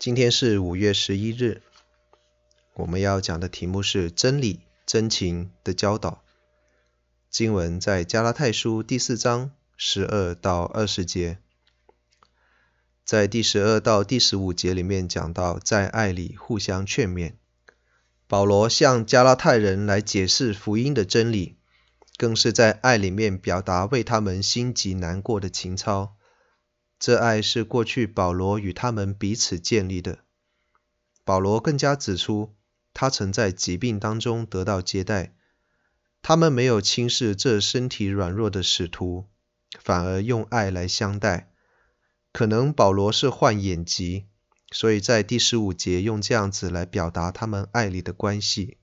今天是五月十一日，我们要讲的题目是真理、真情的教导。经文在加拉太书第四章十二到二十节，在第十二到第十五节里面讲到在爱里互相劝勉。保罗向加拉太人来解释福音的真理，更是在爱里面表达为他们心急难过的情操。这爱是过去保罗与他们彼此建立的。保罗更加指出，他曾在疾病当中得到接待，他们没有轻视这身体软弱的使徒，反而用爱来相待。可能保罗是患眼疾，所以在第十五节用这样子来表达他们爱里的关系。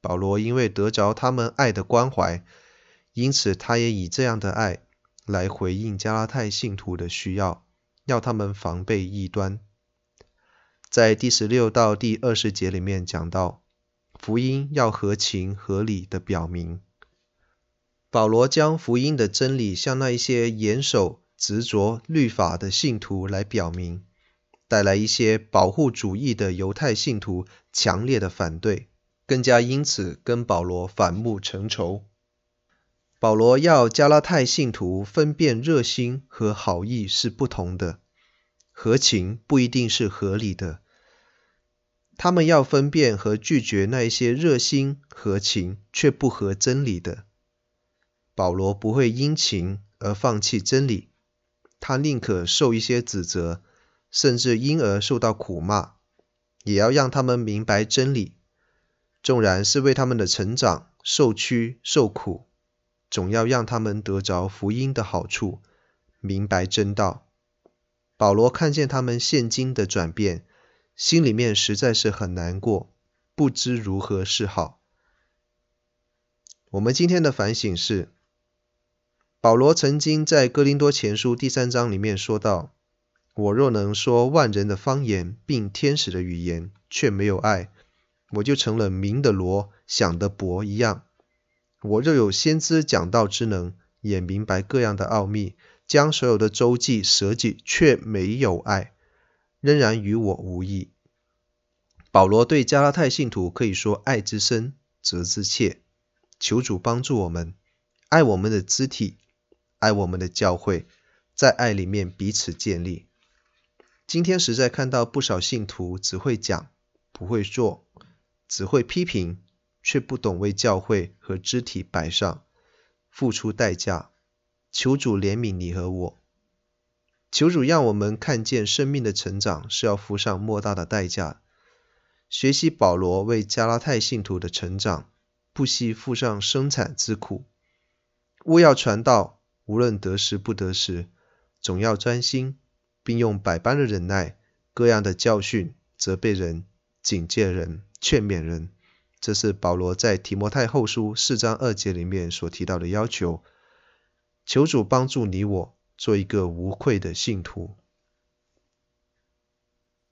保罗因为得着他们爱的关怀，因此他也以这样的爱。来回应加拉太信徒的需要，要他们防备异端。在第十六到第二十节里面讲到，福音要合情合理的表明。保罗将福音的真理向那一些严守执着律法的信徒来表明，带来一些保护主义的犹太信徒强烈的反对，更加因此跟保罗反目成仇。保罗要加拉太信徒分辨热心和好意是不同的，合情不一定是合理的。他们要分辨和拒绝那一些热心合情却不合真理的。保罗不会因情而放弃真理，他宁可受一些指责，甚至因而受到苦骂，也要让他们明白真理，纵然是为他们的成长受屈受苦。总要让他们得着福音的好处，明白真道。保罗看见他们现今的转变，心里面实在是很难过，不知如何是好。我们今天的反省是：保罗曾经在哥林多前书第三章里面说到：“我若能说万人的方言，并天使的语言，却没有爱，我就成了明的锣，响的鈸一样。”我若有先知讲道之能，也明白各样的奥秘，将所有的周济舍己，却没有爱，仍然与我无益。保罗对加拉太信徒可以说：爱之深，责之切。求主帮助我们，爱我们的肢体，爱我们的教会，在爱里面彼此建立。今天实在看到不少信徒只会讲，不会做，只会批评。却不懂为教会和肢体摆上，付出代价。求主怜悯你和我，求主让我们看见生命的成长是要付上莫大的代价。学习保罗为加拉太信徒的成长，不惜付上生产之苦。务要传道，无论得时不得时，总要专心，并用百般的忍耐，各样的教训，责备人，警戒人，劝勉人。这是保罗在提摩太后书四章二节里面所提到的要求。求主帮助你我做一个无愧的信徒。